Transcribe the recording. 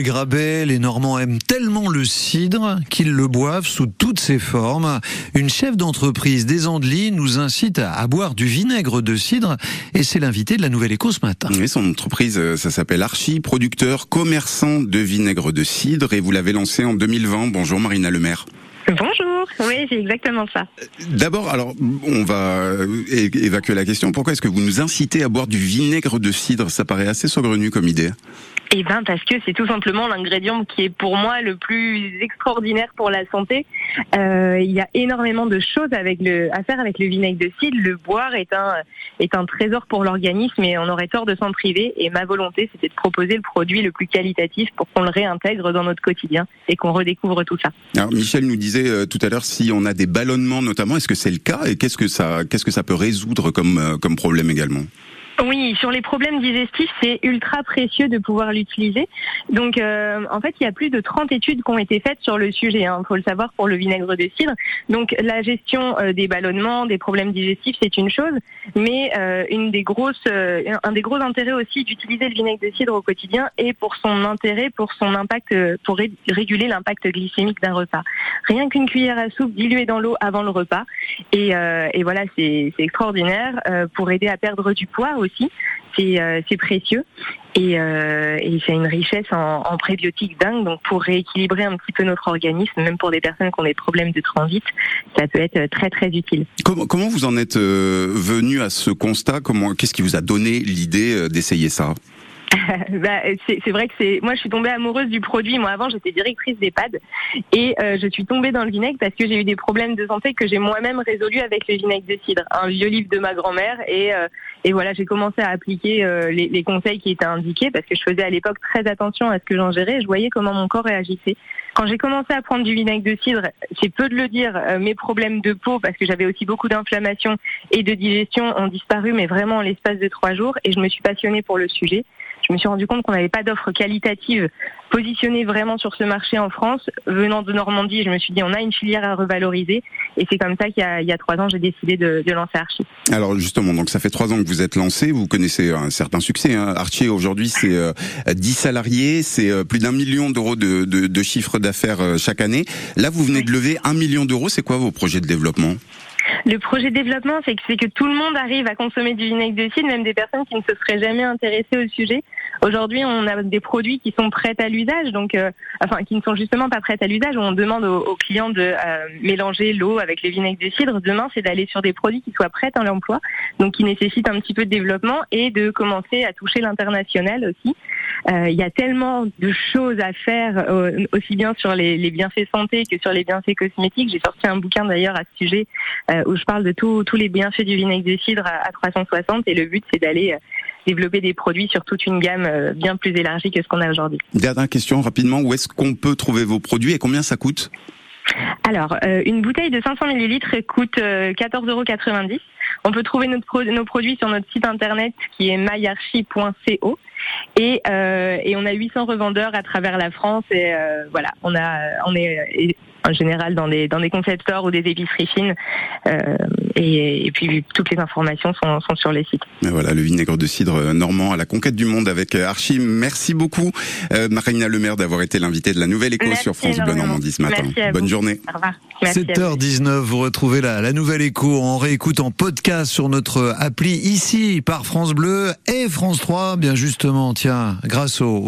Grabet, les Normands aiment tellement le cidre qu'ils le boivent sous toutes ses formes. Une chef d'entreprise des Andelys nous incite à boire du vinaigre de cidre et c'est l'invité de la Nouvelle Éco ce matin. Oui, son entreprise, euh, ça s'appelle Archie, producteur, commerçant de vinaigre de cidre et vous l'avez lancé en 2020. Bonjour Marina Lemaire. Bonjour, oui, c'est exactement ça. D'abord, alors, on va euh, évacuer la question. Pourquoi est-ce que vous nous incitez à boire du vinaigre de cidre? Ça paraît assez saugrenu comme idée. Eh ben parce que c'est tout simplement l'ingrédient qui est pour moi le plus extraordinaire pour la santé. Euh, il y a énormément de choses avec le, à faire avec le vinaigre de cidre. Le boire est un est un trésor pour l'organisme et on aurait tort de s'en priver. Et ma volonté, c'était de proposer le produit le plus qualitatif pour qu'on le réintègre dans notre quotidien et qu'on redécouvre tout ça. Alors Michel nous disait euh, tout à l'heure si on a des ballonnements notamment, est-ce que c'est le cas et qu'est-ce que ça qu'est-ce que ça peut résoudre comme euh, comme problème également? Oui, sur les problèmes digestifs, c'est ultra précieux de pouvoir l'utiliser. Donc, euh, en fait, il y a plus de 30 études qui ont été faites sur le sujet. Il hein, faut le savoir pour le vinaigre de cidre. Donc, la gestion euh, des ballonnements, des problèmes digestifs, c'est une chose, mais euh, un des gros intérêts aussi d'utiliser le vinaigre de cidre au quotidien est pour son intérêt, pour son impact, pour réguler l'impact glycémique d'un repas. Rien qu'une cuillère à soupe diluée dans l'eau avant le repas, et voilà, c'est extraordinaire pour aider à perdre du poids aussi. Euh, c'est précieux et, euh, une richesse en, en, prébiotiques dingue. Donc pour rééquilibrer un petit peu notre organisme, même pour des personnes qui ont des problèmes de transit, ça peut être très très utile. Comment, comment vous en êtes euh, venu à ce constat? Comment Qu'est-ce qui vous a donné l'idée d'essayer ça? bah, c'est vrai que c'est moi je suis tombée amoureuse du produit. Moi avant j'étais directrice d'EHPAD. Et euh, je suis tombée dans le vinaigre parce que j'ai eu des problèmes de santé que j'ai moi-même résolus avec le vinaigre de cidre, un vieux livre de ma grand-mère. Et euh, et voilà j'ai commencé à appliquer euh, les, les, conseils qui étaient indiqués parce que je faisais à l'époque très attention à ce que j'ingérais et je voyais comment mon corps réagissait. Quand j'ai commencé à prendre du vinaigre de cidre, c'est peu de le dire, mes problèmes de peau parce que j'avais aussi beaucoup d'inflammation et de digestion ont disparu mais vraiment en l'espace de trois jours. Et je me suis passionnée pour le sujet je me suis rendu compte qu'on n'avait pas d'offre qualitative positionnée vraiment sur ce marché en France. Venant de Normandie, je me suis dit on a une filière à revaloriser et c'est comme ça qu'il y a, trois ans j'ai décidé de, lancer Archie. Alors justement, donc ça fait trois ans que vous êtes lancé, vous connaissez un certain succès. Hein. Archie aujourd'hui c'est 10 euh, salariés, c'est euh, plus d'un million d'euros de, de, de chiffre d'affaires euh, chaque année. Là vous venez de lever un million d'euros, c'est quoi vos projets de développement? Le projet de développement, c'est que, que tout le monde arrive à consommer du vinaigre de cidre, même des personnes qui ne se seraient jamais intéressées au sujet. Aujourd'hui, on a des produits qui sont prêts à l'usage, donc euh, enfin qui ne sont justement pas prêts à l'usage. On demande aux, clients de euh, mélanger l'eau avec le vinaigre de cidre. Demain, c'est d'aller sur des produits qui soient prêts à l'emploi, donc qui nécessitent un petit peu de développement et de commencer à toucher l'international aussi. Euh, il y a tellement de choses à faire, aussi bien sur les, les, bienfaits santé que sur les bienfaits cosmétiques. J'ai sorti un bouquin d'ailleurs à ce sujet où je parle de tous les bienfaits du vinaigre de cidre à, à 360 et le but c'est d'aller développer des produits sur toute une gamme euh, bien plus élargie que ce qu'on a aujourd'hui. Dernière question rapidement, où est-ce qu'on peut trouver vos produits et combien ça coûte? Alors, euh, une bouteille de 500 millilitres coûte 14,90 euh, euros. On peut trouver nos produits sur notre site internet qui est myarchi.co et, et on a 800 revendeurs à travers la France et voilà, on a on est en général dans des dans des concept stores ou des épiceries fines. Euh, et, et, puis toutes les informations sont, sont sur les sites. voilà, le vinaigre de cidre normand à la conquête du monde avec euh, Archie. Merci beaucoup, euh, Marina Lemaire, d'avoir été l'invitée de la Nouvelle Écho sur France Bleu Normandie ce matin. Bonne journée. Au revoir. 7h19, vous retrouvez la, la Nouvelle Écho en réécoute en podcast sur notre appli ici par France Bleu et France 3, bien justement, tiens, grâce au